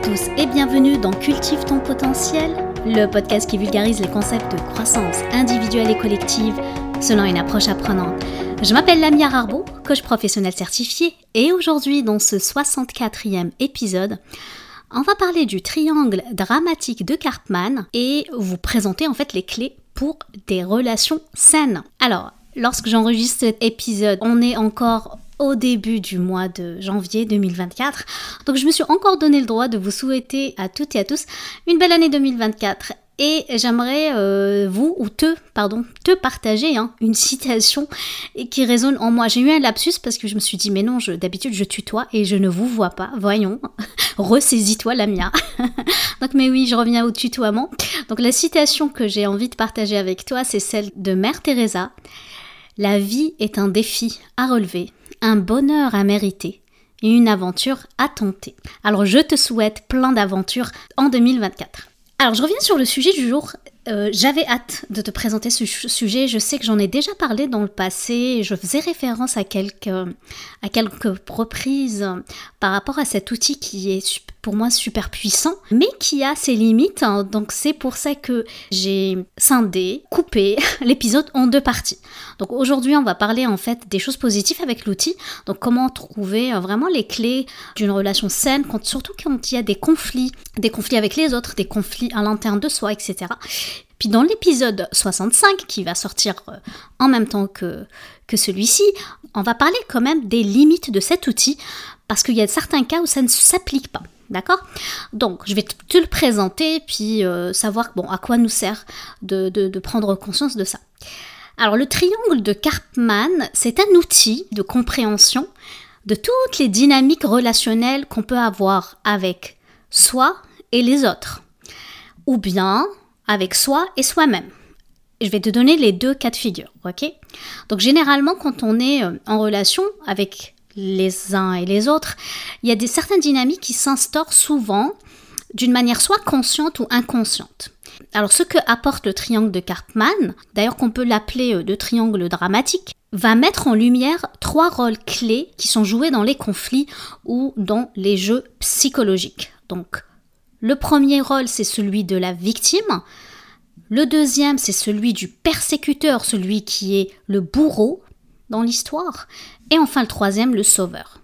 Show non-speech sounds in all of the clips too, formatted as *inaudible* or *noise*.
tous et bienvenue dans Cultive ton potentiel, le podcast qui vulgarise les concepts de croissance individuelle et collective selon une approche apprenante. Je m'appelle Lamia Rarbo, coach professionnel certifié, et aujourd'hui, dans ce 64e épisode, on va parler du triangle dramatique de Karpman et vous présenter en fait les clés pour des relations saines. Alors, lorsque j'enregistre cet épisode, on est encore au début du mois de janvier 2024. Donc je me suis encore donné le droit de vous souhaiter à toutes et à tous une belle année 2024 et j'aimerais euh, vous ou te, pardon, te partager hein, une citation qui résonne en moi. J'ai eu un lapsus parce que je me suis dit mais non, d'habitude je tutoie et je ne vous vois pas. Voyons, *laughs* ressaisis-toi la mienne. *laughs* Donc mais oui, je reviens au tutoiement. Donc la citation que j'ai envie de partager avec toi, c'est celle de Mère Teresa. La vie est un défi à relever, un bonheur à mériter et une aventure à tenter. Alors je te souhaite plein d'aventures en 2024. Alors je reviens sur le sujet du jour. Euh, j'avais hâte de te présenter ce sujet. Je sais que j'en ai déjà parlé dans le passé. Je faisais référence à quelques, à quelques reprises par rapport à cet outil qui est pour moi super puissant, mais qui a ses limites. Hein. Donc c'est pour ça que j'ai scindé, coupé *laughs* l'épisode en deux parties. Donc aujourd'hui, on va parler en fait des choses positives avec l'outil. Donc comment trouver euh, vraiment les clés d'une relation saine, quand, surtout quand il y a des conflits, des conflits avec les autres, des conflits à l'interne de soi, etc. Puis dans l'épisode 65, qui va sortir euh, en même temps que, que celui-ci, on va parler quand même des limites de cet outil, parce qu'il y a certains cas où ça ne s'applique pas. D'accord? Donc, je vais te le présenter, puis euh, savoir bon, à quoi nous sert de, prendre conscience de ça. Alors, le triangle de Karpman, c'est un outil de compréhension de toutes les dynamiques relationnelles qu'on peut avoir avec soi et les autres, ou bien avec soi et soi-même. Je vais te donner les deux cas de figure, ok? Donc généralement, quand on est euh, en relation avec les uns et les autres, il y a des certaines dynamiques qui s'instaurent souvent d'une manière soit consciente ou inconsciente. Alors ce que apporte le triangle de Karpman, d'ailleurs qu'on peut l'appeler euh, de triangle dramatique, va mettre en lumière trois rôles clés qui sont joués dans les conflits ou dans les jeux psychologiques. Donc le premier rôle c'est celui de la victime, le deuxième c'est celui du persécuteur, celui qui est le bourreau dans l'histoire, et enfin le troisième, le sauveur.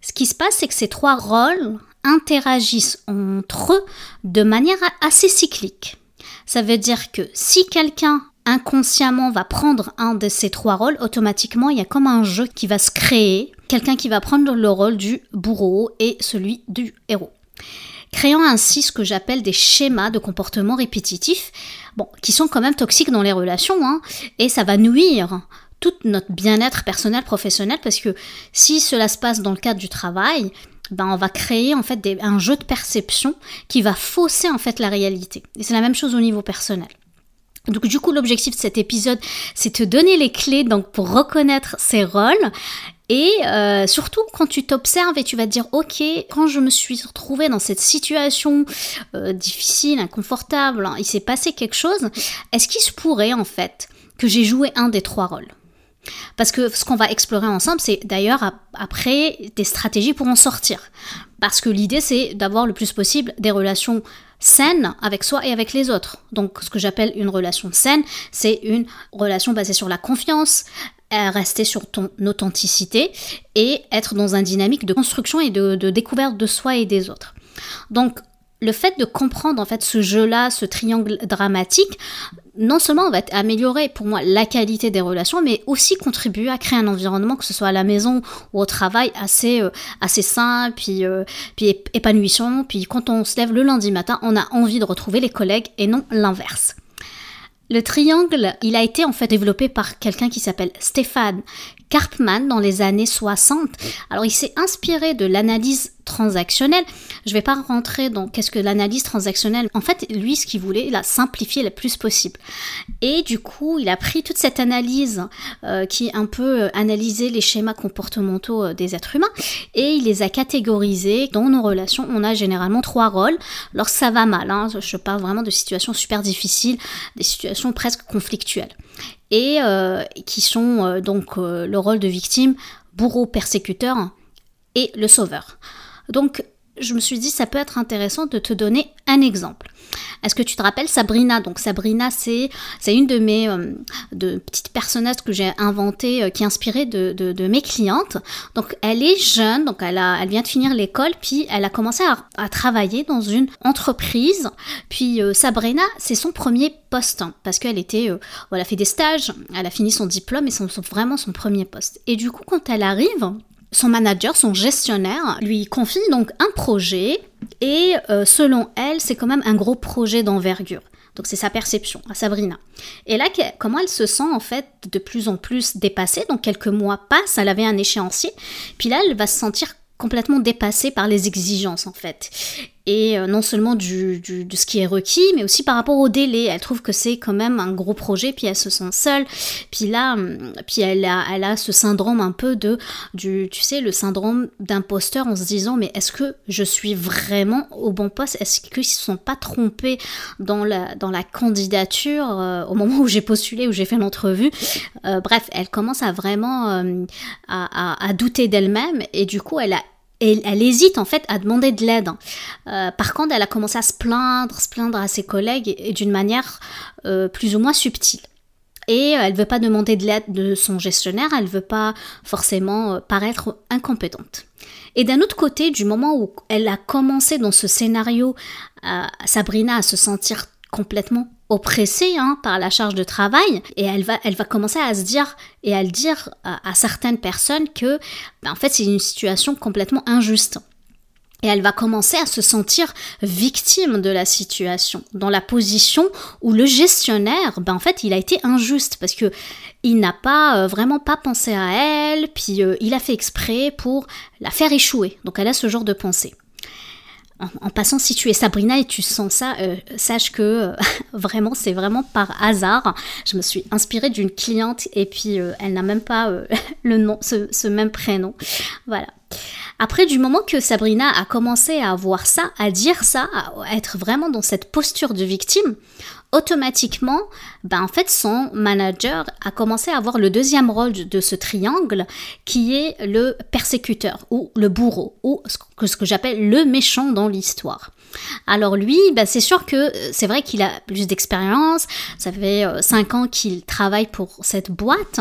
Ce qui se passe, c'est que ces trois rôles interagissent entre eux de manière assez cyclique. Ça veut dire que si quelqu'un inconsciemment va prendre un de ces trois rôles, automatiquement il y a comme un jeu qui va se créer, quelqu'un qui va prendre le rôle du bourreau et celui du héros. Créant ainsi ce que j'appelle des schémas de comportement répétitifs, bon, qui sont quand même toxiques dans les relations, hein, et ça va nuire tout notre bien-être personnel, professionnel, parce que si cela se passe dans le cadre du travail, ben on va créer en fait un jeu de perception qui va fausser en fait la réalité. Et c'est la même chose au niveau personnel. Donc du coup l'objectif de cet épisode c'est te donner les clés donc pour reconnaître ces rôles et euh, surtout quand tu t'observes et tu vas te dire ok quand je me suis retrouvée dans cette situation euh, difficile, inconfortable, hein, il s'est passé quelque chose, est-ce qu'il se pourrait en fait que j'ai joué un des trois rôles? Parce que ce qu'on va explorer ensemble, c'est d'ailleurs après des stratégies pour en sortir. Parce que l'idée, c'est d'avoir le plus possible des relations saines avec soi et avec les autres. Donc ce que j'appelle une relation saine, c'est une relation basée sur la confiance, euh, rester sur ton authenticité et être dans un dynamique de construction et de, de découverte de soi et des autres. Donc le fait de comprendre en fait ce jeu-là, ce triangle dramatique, non seulement va améliorer pour moi la qualité des relations, mais aussi contribuer à créer un environnement, que ce soit à la maison ou au travail, assez, euh, assez sain, puis, euh, puis épanouissant. Puis quand on se lève le lundi matin, on a envie de retrouver les collègues et non l'inverse. Le triangle, il a été en fait développé par quelqu'un qui s'appelle Stéphane Karpman dans les années 60. Alors il s'est inspiré de l'analyse transactionnelle. Je ne vais pas rentrer dans qu'est-ce que l'analyse transactionnelle. En fait, lui, ce qu'il voulait, il a simplifié le plus possible. Et du coup, il a pris toute cette analyse euh, qui un peu euh, analysait les schémas comportementaux euh, des êtres humains et il les a catégorisés. Dans nos relations, on a généralement trois rôles. Lorsque ça va mal, hein, je parle vraiment de situations super difficiles, des situations presque conflictuelles et qui sont donc le rôle de victime, bourreau persécuteur et le sauveur. Donc je me suis dit ça peut être intéressant de te donner un exemple. Est-ce que tu te rappelles Sabrina? Donc Sabrina, c'est une de mes euh, de petites personnages que j'ai inventées, euh, qui est inspirée de, de, mes clientes. Donc elle est jeune, donc elle a elle vient de finir l'école, puis elle a commencé à, à travailler dans une entreprise. Puis euh, Sabrina, c'est son premier poste hein, parce qu'elle était, a fait des stages, elle a fini son diplôme et c'est vraiment son premier poste. Et du coup, quand elle arrive son manager, son gestionnaire, lui confie donc un projet et euh, selon elle, c'est quand même un gros projet d'envergure. Donc c'est sa perception à Sabrina. Et là, comment elle se sent en fait de plus en plus dépassée? Donc quelques mois passent, elle avait un échéancier. Puis là, elle va se sentir complètement dépassée par les exigences en fait et euh, non seulement du, du, de ce qui est requis, mais aussi par rapport au délai. Elle trouve que c'est quand même un gros projet, puis elle se sent seule. Puis là, hum, puis elle a, elle a ce syndrome un peu de, du, tu sais, le syndrome d'imposteur en se disant, mais est-ce que je suis vraiment au bon poste? Est-ce qu'ils se sont pas trompés dans la, dans la candidature euh, au moment où j'ai postulé, où j'ai fait l'entrevue? Euh, Bref, elle commence à vraiment à, à, à douter d'elle-même et du coup, elle a elle hésite en fait à demander de l'aide. Euh, par contre, elle a commencé à se plaindre, se plaindre à ses collègues et, d'une manière euh, plus ou moins subtile. Et elle veut pas demander de l'aide de son gestionnaire, elle veut pas forcément euh, paraître incompétente. Et d'un autre côté, du moment où elle a commencé dans ce scénario, Sabrina à se sentir complètement oppressée hein, par la charge de travail et elle va, elle va commencer à se dire et à le dire à, certaines personnes que ben, en fait c'est une situation complètement injuste. Et elle va commencer à se sentir victime de la situation, dans la position où le gestionnaire, ben en fait, il a été injuste parce que il n'a pas euh, vraiment pas pensé à elle, puis euh, il a fait exprès pour la faire échouer. Donc elle a ce genre de pensée en, passant, si tu es Sabrina et tu sens ça, euh, sache que euh, *laughs* vraiment, c'est vraiment par hasard. Je me suis inspirée d'une cliente et puis euh, elle n'a même pas *laughs* le nom, ce, même prénom. Voilà. Après, du moment que Sabrina a commencé à voir ça, à dire ça, à être vraiment dans cette posture de victime, automatiquement, ben en fait, son manager a commencé à avoir le deuxième rôle de ce triangle qui est le persécuteur ou le bourreau ou ce que j'appelle le méchant dans l'histoire. Alors lui, bah, c'est sûr que euh, c'est vrai qu'il a plus d'expérience, ça fait 5 euh, ans qu'il travaille pour cette boîte.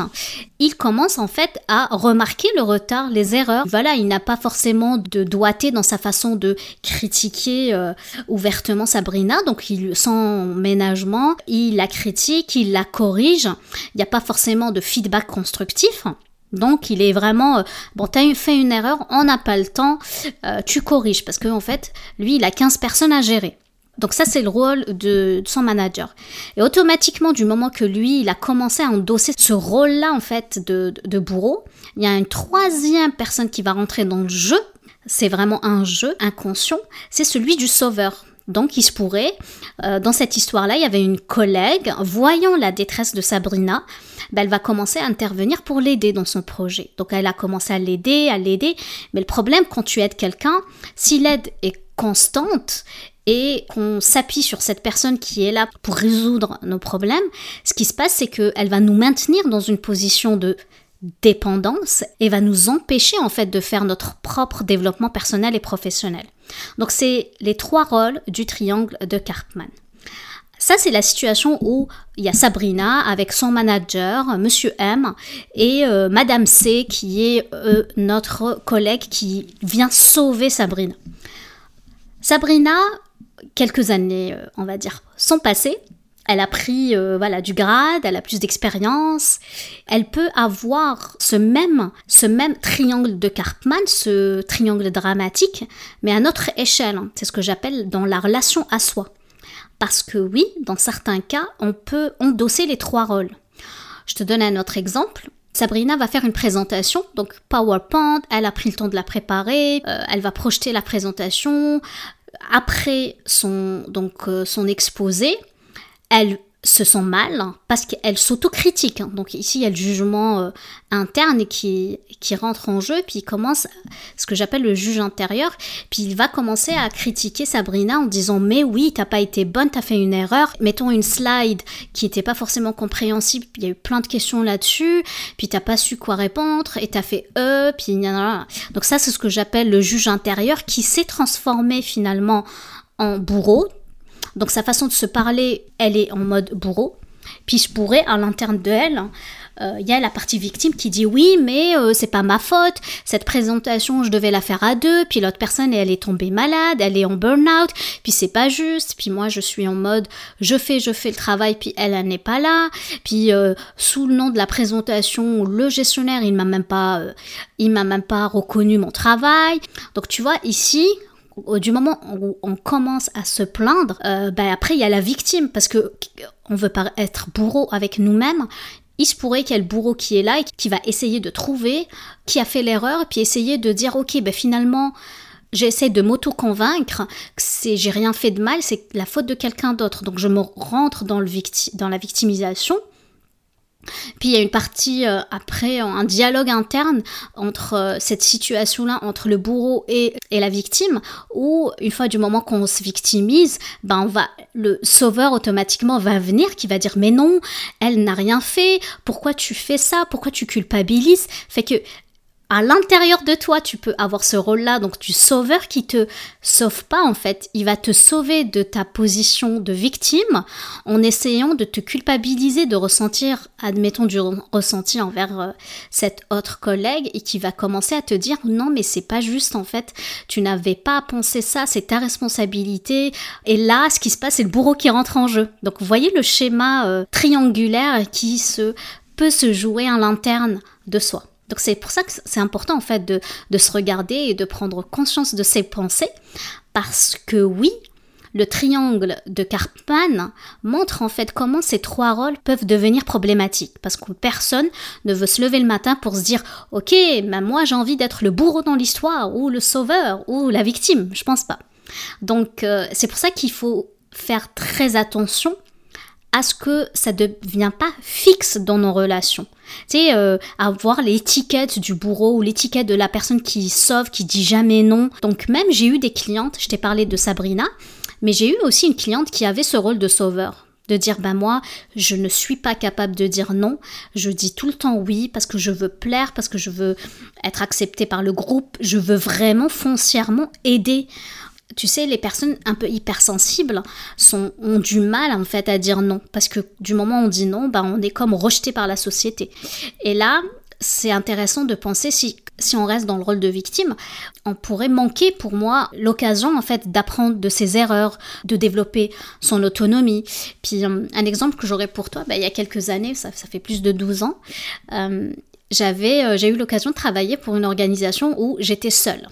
Il commence en fait à remarquer le retard, les erreurs. Voilà, il n'a pas forcément de doigté dans sa façon de critiquer euh, ouvertement Sabrina, donc il, sans ménagement, il la critique, il la corrige. Il n'y a pas forcément de feedback constructif. Donc il est vraiment euh, bon t'as fait une erreur, on n'a pas le temps, euh, tu corriges parce qu'en en fait lui il a 15 personnes à gérer. Donc ça c'est le rôle de, son manager. Et automatiquement du moment que lui il a commencé à endosser ce rôle-là en fait de bourreau, il y a une troisième personne qui va rentrer dans le jeu. C'est vraiment un jeu inconscient, c'est celui du sauveur. Donc il se pourrait, euh, dans cette histoire-là, il y avait une collègue, voyant la détresse de Sabrina, ben, elle va commencer à intervenir pour l'aider dans son projet. Donc elle a commencé à l'aider, à l'aider, mais le problème quand tu aides quelqu'un, si l'aide est constante et qu'on s'appuie sur cette personne qui est là pour résoudre nos problèmes, ce qui se passe, c'est qu'elle va nous maintenir dans une position de dépendance et va nous empêcher en fait de faire notre propre développement personnel et professionnel. Donc c'est les trois rôles du triangle de Karpman. Ça, c'est la situation où il y a Sabrina avec son manager, Monsieur M, et euh, Madame C, qui est euh, notre collègue qui vient sauver Sabrina. Sabrina, quelques années, euh, on va dire, sont passées. Elle a pris voilà du grade, elle a plus d'expérience. Elle peut avoir ce même ce même triangle de Karpman, ce triangle dramatique, mais à notre échelle. C'est ce que j'appelle dans la relation à soi. Parce que oui, dans certains cas, on peut endosser les trois rôles. Je te donne un autre exemple. Sabrina va faire une présentation, donc PowerPoint, elle a pris le temps de la préparer, euh, elle va projeter la présentation. Après son, donc, euh, son exposé, elle se sent mal parce qu'elle s'autocritique. Donc ici, il y a le jugement euh, interne qui, qui rentre en jeu, puis il commence ce que j'appelle le juge intérieur, puis il va commencer à critiquer Sabrina en disant mais oui, t'as pas été bonne, t'as fait une erreur. Mettons une slide qui n'était pas forcément compréhensible, il y a eu plein de questions là-dessus, puis t'as pas su quoi répondre, et t'as fait E, puis donc ça c'est ce que j'appelle le juge intérieur qui s'est transformé finalement en bourreau donc sa façon de se parler, elle est en mode bourreau. Puis je pourrais, à l'interne de elle, euh, il y a la partie victime qui dit oui, mais euh, c'est pas ma faute. Cette présentation, je devais la faire à deux. Puis l'autre personne, elle est tombée malade, elle est en burn-out. Puis c'est pas juste. Puis moi, je suis en mode je fais, je fais le travail. Puis elle, n'est pas là. Puis euh, sous le nom de la présentation, le gestionnaire, il m'a même pas, il m'a même pas reconnu mon travail. Donc tu vois ici, du moment où on commence à se plaindre, euh, ben après il y a la victime parce que on veut pas être bourreau avec nous-mêmes. Il se pourrait qu'il y ait le bourreau qui est là et qui va essayer de trouver qui a fait l'erreur, puis essayer de dire ok ben finalement j'essaie de m'auto-convaincre que c'est j'ai rien fait de mal, c'est la faute de quelqu'un d'autre. Donc je me rentre dans, le dans la victimisation puis il y a une partie euh, après, un dialogue interne entre euh, cette situation-là, entre le bourreau et, et, la victime, où une fois du moment qu'on se victimise, ben on va, le sauveur automatiquement va venir, qui va dire mais non, elle n'a rien fait, pourquoi tu fais ça, pourquoi tu culpabilises, fait que à l'intérieur de toi, tu peux avoir ce rôle-là, donc du sauveur qui te sauve pas en fait. Il va te sauver de ta position de victime en essayant de te culpabiliser, de ressentir, admettons, du ressenti envers euh, cet autre collègue et qui va commencer à te dire non, mais c'est pas juste en fait. Tu n'avais pas à penser ça, c'est ta responsabilité. Et là, ce qui se passe, c'est le bourreau qui rentre en jeu. Donc, vous voyez le schéma euh, triangulaire qui se peut se jouer à l'interne de soi. C'est pour ça que c'est important en fait de, se regarder et de prendre conscience de ses pensées, parce que oui, le triangle de Karpman montre en fait comment ces trois rôles peuvent devenir problématiques. Parce que personne ne veut se lever le matin pour se dire ok moi j'ai envie d'être le bourreau dans l'histoire ou le sauveur ou la victime je pense pas. Donc euh, c'est pour ça qu'il faut faire très attention à ce que ça ne devient pas fixe dans nos relations. Tu sais, euh, avoir l'étiquette du bourreau ou l'étiquette de la personne qui sauve, qui dit jamais non. Donc même j'ai eu des clientes, je t'ai parlé de Sabrina, mais j'ai eu aussi une cliente qui avait ce rôle de sauveur de dire bah moi je ne suis pas capable de dire non, je dis tout le temps oui parce que je veux plaire, parce que je veux être acceptée par le groupe, je veux vraiment foncièrement aider tu sais, les personnes un peu hypersensibles ont du mal en fait à dire non. Parce que du moment où on dit non, bah, on est comme rejeté par la société. Et là, c'est intéressant de penser si, si on reste dans le rôle de victime, on pourrait manquer pour moi l'occasion en fait d'apprendre de ses erreurs, de développer son autonomie. Puis euh, un exemple que j'aurais pour toi, bah, il y a quelques années, ça, fait plus de 12 ans, euh, euh, j'ai eu l'occasion de travailler pour une organisation où j'étais seule.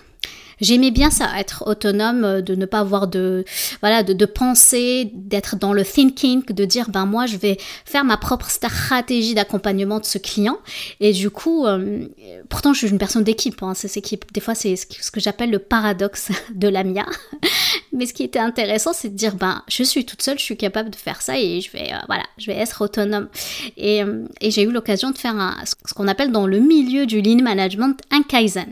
J'aimais bien ça, être autonome, euh, de ne pas avoir de, voilà, de, penser, d'être dans le thinking, de dire, ben moi, je vais faire ma propre stratégie d'accompagnement de ce client. Et du coup, euh, pourtant, je suis une personne d'équipe. Hein, c'est des fois, c'est ce que j'appelle le paradoxe *laughs* de l'AMIA. *laughs* Mais ce qui était intéressant, c'est de dire, ben, je suis toute seule, je suis capable de faire ça et je vais, euh, voilà, je vais être autonome. Et, j'ai eu l'occasion de faire ce qu'on appelle dans le milieu du lean management un kaizen.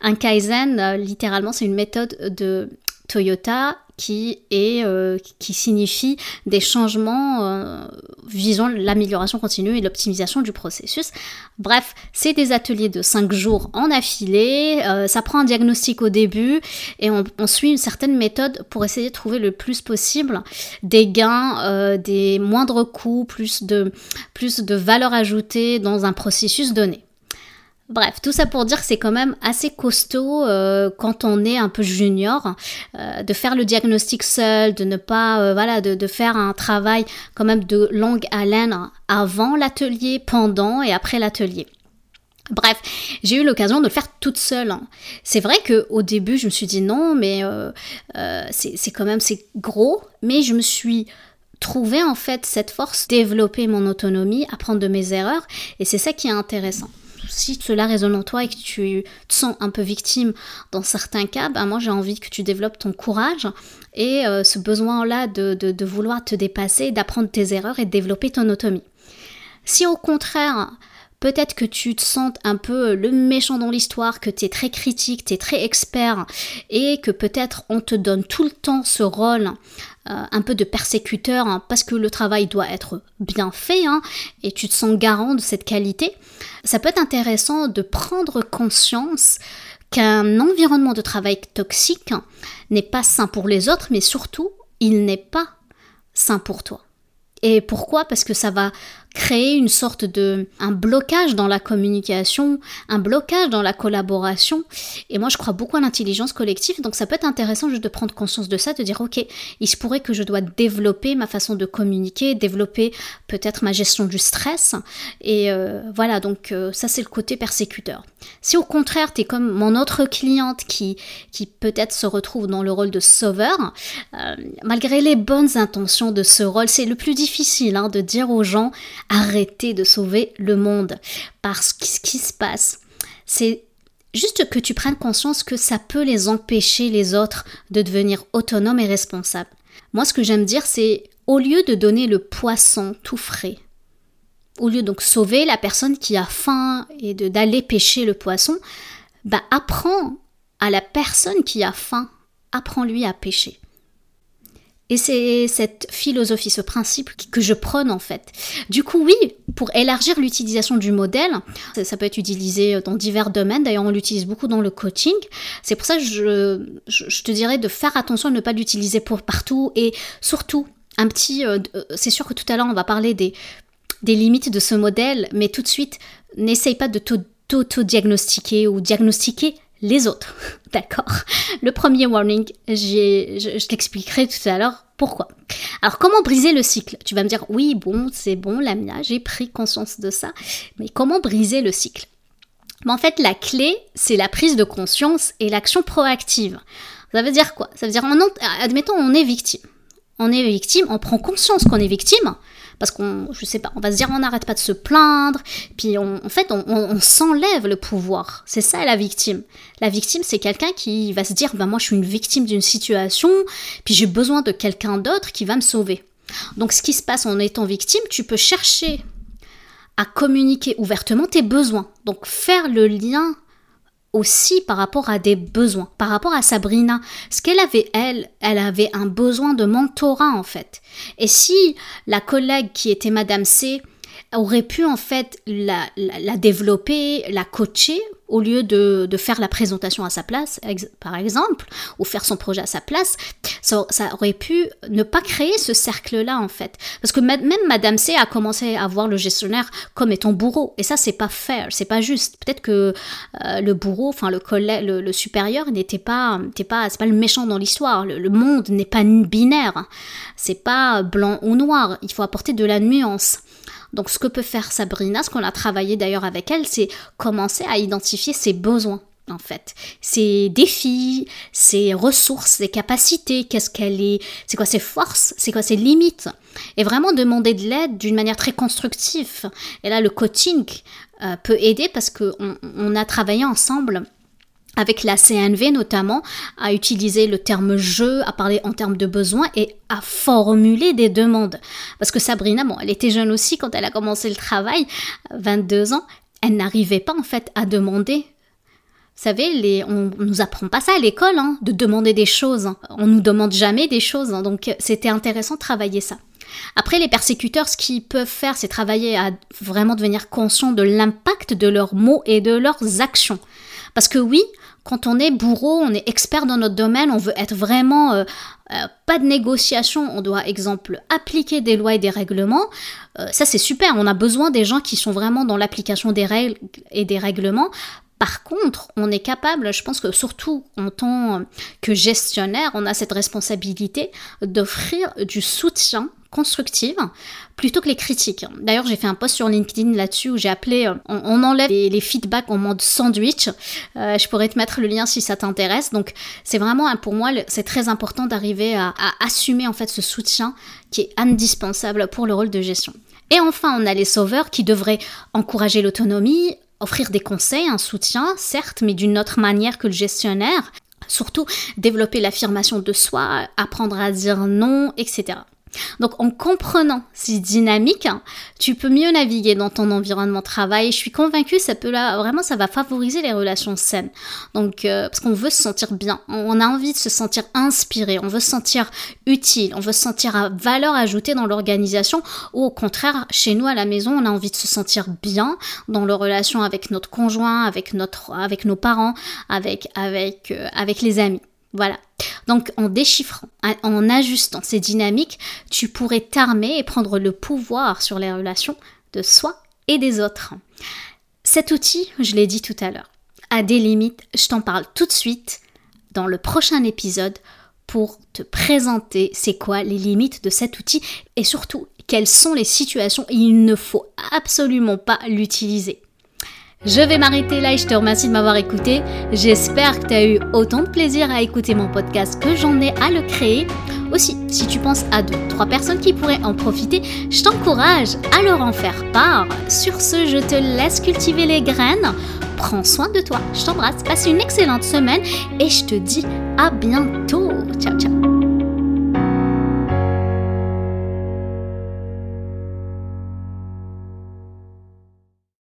Un kaizen, littéralement, littéralement, c'est une méthode de Toyota qui euh, signifie des changements euh, visant l'amélioration continue et l'optimisation du processus. Bref, c'est des ateliers de 5 jours en affilée, euh, ça prend un diagnostic au début et on, on, suit une certaine méthode pour essayer de trouver le plus possible des gains, des moindres coûts, plus de plus de valeur ajoutée dans un processus donné. Bref, tout ça pour dire que c'est quand même assez costaud euh, quand on est un peu junior, euh, de faire le diagnostic seul, de ne pas, euh, voilà, de, faire un travail quand même de longue haleine avant l'atelier, pendant et après l'atelier. Bref, j'ai eu l'occasion de le faire toute seule. Hein. C'est vrai que au début, je me suis dit non, mais c'est quand même c'est gros, mais je me suis trouvé en fait cette force, développer mon autonomie, apprendre de mes erreurs, et c'est ça qui est intéressant. Si cela résonne en toi et que tu te sens un peu victime dans certains cas, ben moi j'ai envie que tu développes ton courage et euh, ce besoin-là de, de, vouloir te dépasser, d'apprendre tes erreurs et de développer ton autonomie. Si au contraire, peut-être que tu te sens un peu le méchant dans l'histoire, que tu es très critique, tu es très expert et que peut-être on te donne tout le temps ce rôle euh, un peu de persécuteur hein, parce que le travail doit être bien fait hein, et tu te sens garant de cette qualité, ça peut être intéressant de prendre conscience qu'un environnement de travail toxique n'est pas sain pour les autres, mais surtout, il n'est pas sain pour toi. Et pourquoi? Parce que ça va créer une sorte de un blocage dans la communication, un blocage dans la collaboration. Et moi, je crois beaucoup à l'intelligence collective, donc ça peut être intéressant juste de prendre conscience de ça, de dire ok, il se pourrait que je dois développer ma façon de communiquer, développer peut-être ma gestion du stress. Et euh, voilà, donc euh, ça c'est le côté persécuteur. Si au contraire, tu es comme mon autre cliente qui, qui peut-être se retrouve dans le rôle de sauveur, euh, malgré les bonnes intentions de ce rôle, c'est le plus difficile hein, de dire aux gens arrêter de sauver le monde. Parce que ce qui se passe, c'est juste que tu prennes conscience que ça peut les empêcher, les autres, de devenir autonomes et responsables. Moi, ce que j'aime dire, c'est au lieu de donner le poisson tout frais, au lieu donc sauver la personne qui a faim et d'aller pêcher le poisson, bah apprends à la personne qui a faim, apprends-lui à pêcher. Et c'est cette philosophie, ce principe que je prône en fait. Du coup, oui, pour élargir l'utilisation du modèle, ça, peut être utilisé dans divers domaines. D'ailleurs, on l'utilise beaucoup dans le coaching. C'est pour ça que je, te dirais de faire attention à ne pas l'utiliser pour partout et surtout un petit. Euh, euh, c'est sûr que tout à l'heure on va parler des des limites de ce modèle, mais tout de suite, n'essaye pas de t'auto-diagnostiquer ou diagnostiquer les autres. *laughs* D'accord Le premier warning, je, t'expliquerai tout à l'heure pourquoi. Alors, comment briser le cycle? Tu vas me dire, oui, bon, c'est bon, Lamia, j'ai pris conscience de ça, mais comment briser le cycle? En fait, la clé, c'est la prise de conscience et l'action proactive. Ça veut dire quoi? Ça veut dire, admettons, on est victime. On est victime, on prend conscience qu'on est victime, parce qu'on, je sais pas, on va se dire on n'arrête pas de se plaindre, puis en fait on, s'enlève le pouvoir. C'est ça la victime. La victime c'est quelqu'un qui va se dire ben moi je suis une victime d'une situation, puis j'ai besoin de quelqu'un d'autre qui va me sauver. Donc ce qui se passe en étant victime, tu peux chercher à communiquer ouvertement tes besoins. Donc faire le lien aussi par rapport à des besoins, par rapport à Sabrina. Ce qu'elle avait, elle, elle avait un besoin de mentorat en fait. Et si la collègue qui était Madame C aurait pu en fait la, la, développer, la coacher au lieu de, de, faire la présentation à sa place, par exemple, ou faire son projet à sa place, ça, ça aurait pu ne pas créer ce cercle-là en fait. Parce que même Madame C a commencé à voir le gestionnaire comme étant bourreau, et ça c'est pas fair, c'est pas juste. Peut-être que euh, le bourreau, enfin le, collègue, le, supérieur n'était pas, pas, c'est pas le méchant dans l'histoire. Le, le, monde n'est pas binaire, c'est pas blanc ou noir. Il faut apporter de la nuance. Donc ce que peut faire Sabrina, ce qu'on a travaillé d'ailleurs avec elle, c'est commencer à identifier ses besoins en fait. Ses défis, ses ressources, ses capacités, qu'est-ce qu'elle est, c'est quoi ses forces, c'est quoi ses limites. Et vraiment demander de l'aide d'une manière très constructive. Et là, le coaching euh, peut aider parce qu'on on a travaillé ensemble avec la CNV notamment, à utiliser le terme jeu, à parler en termes de besoins et à formuler des demandes. Parce que Sabrina, bon, elle était jeune aussi quand elle a commencé le travail, 22 ans, elle n'arrivait pas en fait à demander. Vous savez, on, nous apprend pas ça à l'école, hein, de demander des choses. On nous demande jamais des choses, hein. donc c'était intéressant de travailler ça. Après, les persécuteurs, ce qu'ils peuvent faire, c'est travailler à vraiment devenir conscients de l'impact de leurs mots et de leurs actions. Parce que oui, quand on est bourreau, on est expert dans notre domaine, on veut être vraiment euh, euh, pas de négociation, on doit, exemple, appliquer des lois et des règlements. Euh, ça, c'est super, on a besoin des gens qui sont vraiment dans l'application des règles et des règlements. Par contre, on est capable, je pense que surtout en tant que gestionnaire, on a cette responsabilité d'offrir du soutien constructive plutôt que les critiques. D'ailleurs, j'ai fait un post sur LinkedIn là-dessus où j'ai appelé euh, on, enlève les, feedbacks en mode sandwich. Euh, je pourrais te mettre le lien si ça t'intéresse. Donc, c'est vraiment pour moi, c'est très important d'arriver à assumer en fait ce soutien qui est indispensable pour le rôle de gestion. Et enfin, on a les sauveurs qui devraient encourager l'autonomie, offrir des conseils, un soutien, certes, mais d'une autre manière que le gestionnaire. Surtout, développer l'affirmation de soi, apprendre à dire non, etc. Donc en comprenant ces dynamiques, tu peux mieux naviguer dans ton environnement de travail. Je suis convaincue, ça peut là vraiment, ça va favoriser les relations saines. Donc euh, parce qu'on veut se sentir bien, on a envie de se sentir inspiré, on veut se sentir utile, on veut se sentir à valeur ajoutée dans l'organisation. Ou au contraire, chez nous à la maison, on a envie de se sentir bien dans les relations avec notre conjoint, avec notre, avec nos parents, avec avec euh, avec les amis. Voilà. Donc en déchiffrant, en ajustant ces dynamiques, tu pourrais t'armer et prendre le pouvoir sur les relations de soi et des autres. Cet outil, je l'ai dit tout à l'heure, a des limites, je t'en parle tout de suite dans le prochain épisode pour te présenter c'est quoi les limites de cet outil et surtout quelles sont les situations où il ne faut absolument pas l'utiliser. Je vais m'arrêter là et je te remercie de m'avoir écouté. J'espère que tu as eu autant de plaisir à écouter mon podcast que j'en ai à le créer. Aussi, si tu penses à deux, trois personnes qui pourraient en profiter, je t'encourage à leur en faire part. Sur ce, je te laisse cultiver les graines. Prends soin de toi. Je t'embrasse. Passe une excellente semaine et je te dis à bientôt. Ciao, ciao.